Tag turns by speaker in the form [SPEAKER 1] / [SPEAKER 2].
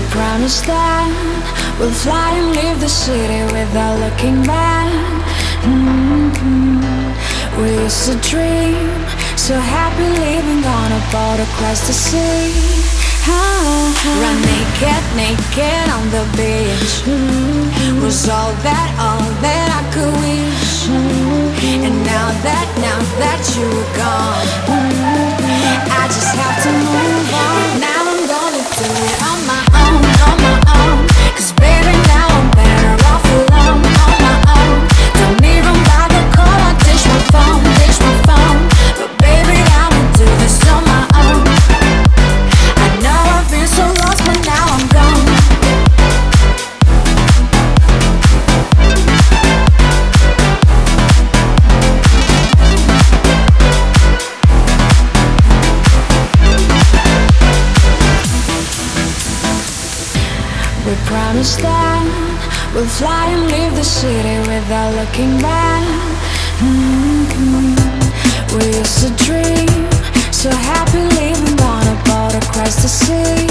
[SPEAKER 1] We promised that we'll fly and leave the city without looking back. Mm-hmm. We used to dream, so happy living on a boat across the sea. Run naked, naked on the beach. Mm-hmm. Was all that, all that I could wish. Mm-hmm. And now that, now that you're gone, That we'll fly and leave the city without looking back. Mhm. We used to dream, so happy living on a boat across the sea.